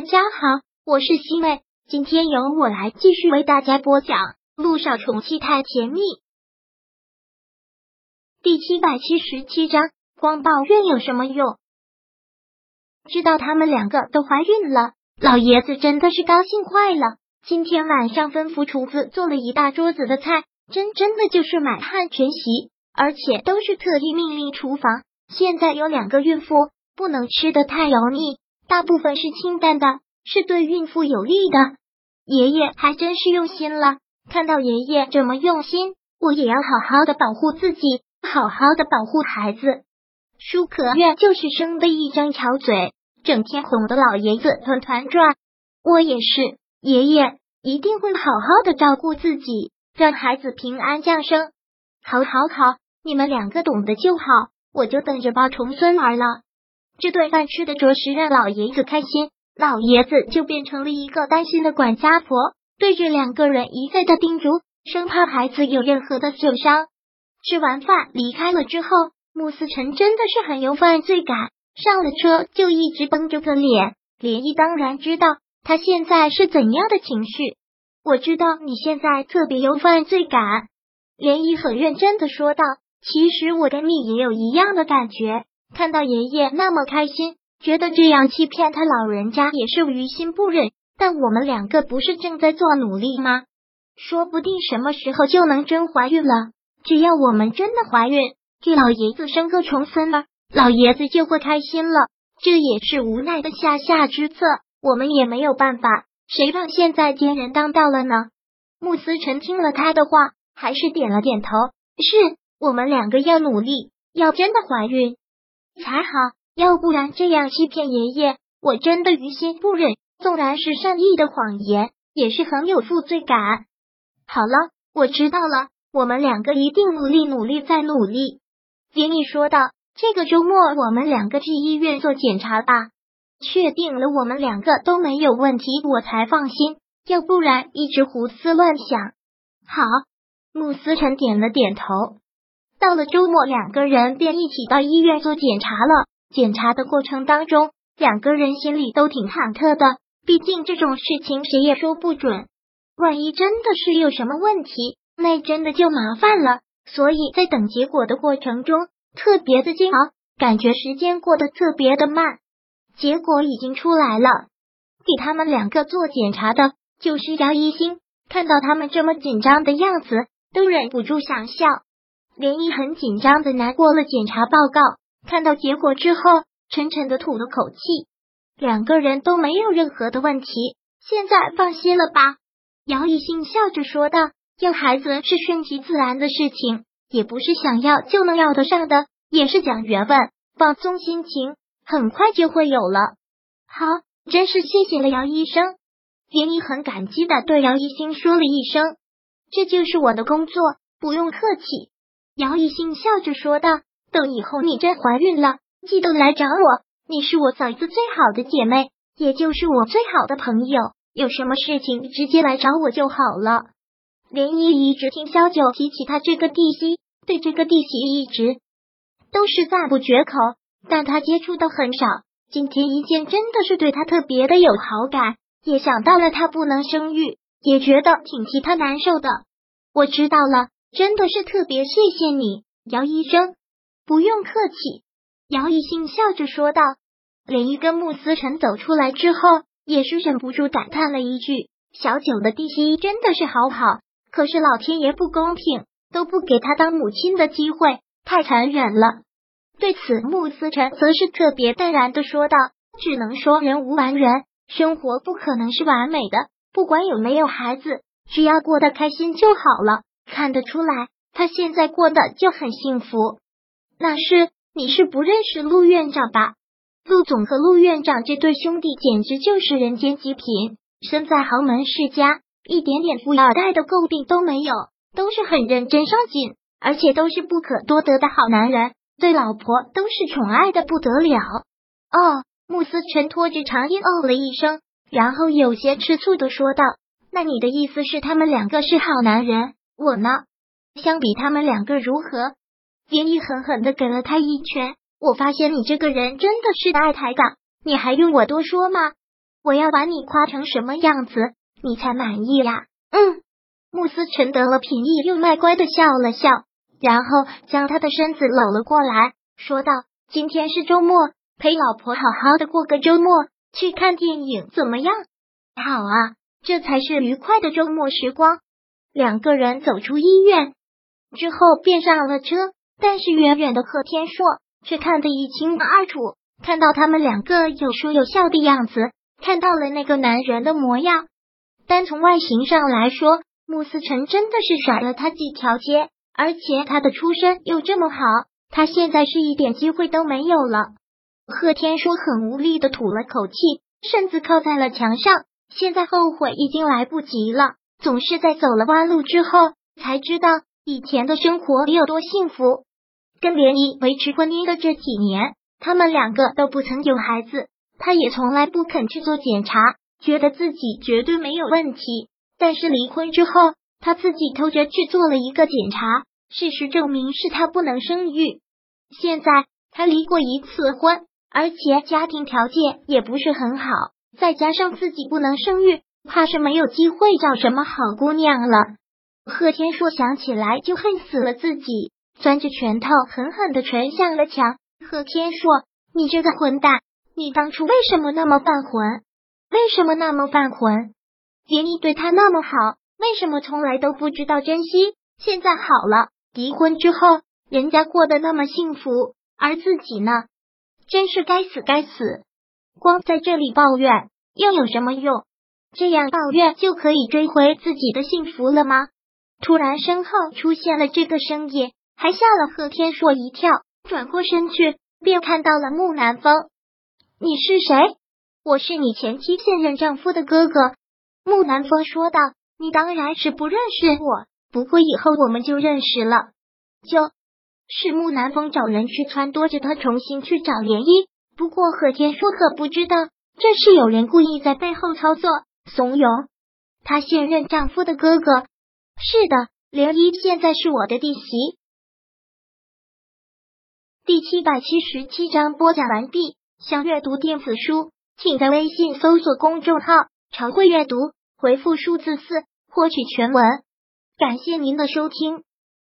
大家好，我是西妹，今天由我来继续为大家播讲《路上宠妻太甜蜜》第七百七十七章。光抱怨有什么用？知道他们两个都怀孕了，老爷子真的是高兴坏了。今天晚上吩咐厨子做了一大桌子的菜，真真的就是满汉全席，而且都是特意命令厨房。现在有两个孕妇，不能吃的太油腻。大部分是清淡的，是对孕妇有利的。爷爷还真是用心了，看到爷爷这么用心，我也要好好的保护自己，好好的保护孩子。舒可愿就是生的一张巧嘴，整天哄得老爷子团团转。我也是，爷爷一定会好好的照顾自己，让孩子平安降生。好，好，好，你们两个懂得就好，我就等着抱重孙儿了。这顿饭吃的着实让老爷子开心，老爷子就变成了一个担心的管家婆，对着两个人一再的叮嘱，生怕孩子有任何的受伤。吃完饭离开了之后，穆思辰真的是很有犯罪感，上了车就一直绷着个脸。连毅当然知道他现在是怎样的情绪，我知道你现在特别有犯罪感。连毅很认真的说道：“其实我跟你也有一样的感觉。”看到爷爷那么开心，觉得这样欺骗他老人家也是于心不忍。但我们两个不是正在做努力吗？说不定什么时候就能真怀孕了。只要我们真的怀孕，给老爷子生个重孙了，老爷子就会开心了。这也是无奈的下下之策，我们也没有办法。谁让现在奸人当道了呢？穆思成听了他的话，还是点了点头。是我们两个要努力，要真的怀孕。才好，要不然这样欺骗爷爷，我真的于心不忍。纵然是善意的谎言，也是很有负罪感。好了，我知道了，我们两个一定努力努力再努力。连毅说道：“这个周末我们两个去医院做检查吧，确定了我们两个都没有问题，我才放心。要不然一直胡思乱想。”好，穆思成点了点头。到了周末，两个人便一起到医院做检查了。检查的过程当中，两个人心里都挺忐忑的，毕竟这种事情谁也说不准，万一真的是有什么问题，那真的就麻烦了。所以在等结果的过程中，特别的煎熬，感觉时间过得特别的慢。结果已经出来了，给他们两个做检查的就是姚一星，看到他们这么紧张的样子，都忍不住想笑。连毅很紧张的拿过了检查报告，看到结果之后，沉沉的吐了口气。两个人都没有任何的问题，现在放心了吧？姚以信笑着说道：“要孩子是顺其自然的事情，也不是想要就能要得上的，也是讲缘分，放松心情，很快就会有了。”好，真是谢谢了姚医生。连毅很感激的对姚一星说了一声：“这就是我的工作，不用客气。”姚一兴笑着说道：“等以后你真怀孕了，记得来找我。你是我嫂子最好的姐妹，也就是我最好的朋友。有什么事情直接来找我就好了。”连依一直听萧九提起他这个弟媳，对这个弟媳一直都是赞不绝口，但他接触的很少。今天一见，真的是对他特别的有好感，也想到了他不能生育，也觉得挺替他难受的。我知道了。真的是特别谢谢你，姚医生，不用客气。姚一兴笑着说道。连一跟穆思成走出来之后，也是忍不住感叹了一句：“小九的弟媳真的是好好，可是老天爷不公平，都不给他当母亲的机会，太残忍了。”对此，穆思成则是特别淡然的说道：“只能说人无完人，生活不可能是完美的，不管有没有孩子，只要过得开心就好了。”看得出来，他现在过得就很幸福。那是你是不认识陆院长吧？陆总和陆院长这对兄弟简直就是人间极品，身在豪门世家，一点点富二代的诟病都没有，都是很认真上进，而且都是不可多得的好男人，对老婆都是宠爱的不得了。哦，穆思辰拖着长音哦了一声，然后有些吃醋的说道：“那你的意思是他们两个是好男人？”我呢？相比他们两个如何？连毅狠狠的给了他一拳。我发现你这个人真的是爱抬杠，你还用我多说吗？我要把你夸成什么样子，你才满意呀？嗯。慕斯辰得了便宜又卖乖的笑了笑，然后将他的身子搂了过来，说道：“今天是周末，陪老婆好好的过个周末，去看电影怎么样？”好啊，这才是愉快的周末时光。两个人走出医院之后，便上了车，但是远远的贺天硕却看得一清二楚，看到他们两个有说有笑的样子，看到了那个男人的模样。单从外形上来说，穆思成真的是甩了他几条街，而且他的出身又这么好，他现在是一点机会都没有了。贺天舒很无力的吐了口气，身子靠在了墙上，现在后悔已经来不及了。总是在走了弯路之后，才知道以前的生活有多幸福。跟莲姨维持婚姻的这几年，他们两个都不曾有孩子，他也从来不肯去做检查，觉得自己绝对没有问题。但是离婚之后，他自己偷着去做了一个检查，事实证明是他不能生育。现在他离过一次婚，而且家庭条件也不是很好，再加上自己不能生育，怕是没有机会找什么好姑娘了。贺天硕想起来就恨死了自己，攥着拳头狠狠的捶向了墙。贺天硕，你这个混蛋，你当初为什么那么犯浑？为什么那么犯浑？杰尼对他那么好，为什么从来都不知道珍惜？现在好了，离婚之后，人家过得那么幸福，而自己呢？真是该死该死！光在这里抱怨又有什么用？这样抱怨就可以追回自己的幸福了吗？突然，身后出现了这个声音，还吓了贺天硕一跳。转过身去，便看到了木南风。你是谁？我是你前妻现任丈夫的哥哥。木南风说道：“你当然是不认识我，不过以后我们就认识了。”就是木南风找人去撺掇着他重新去找涟漪。不过贺天硕可不知道，这是有人故意在背后操作、怂恿她现任丈夫的哥哥。是的，涟漪现在是我的弟媳。第七百七十七章播讲完毕。想阅读电子书，请在微信搜索公众号“常会阅读”。回复数字四获取全文，感谢您的收听。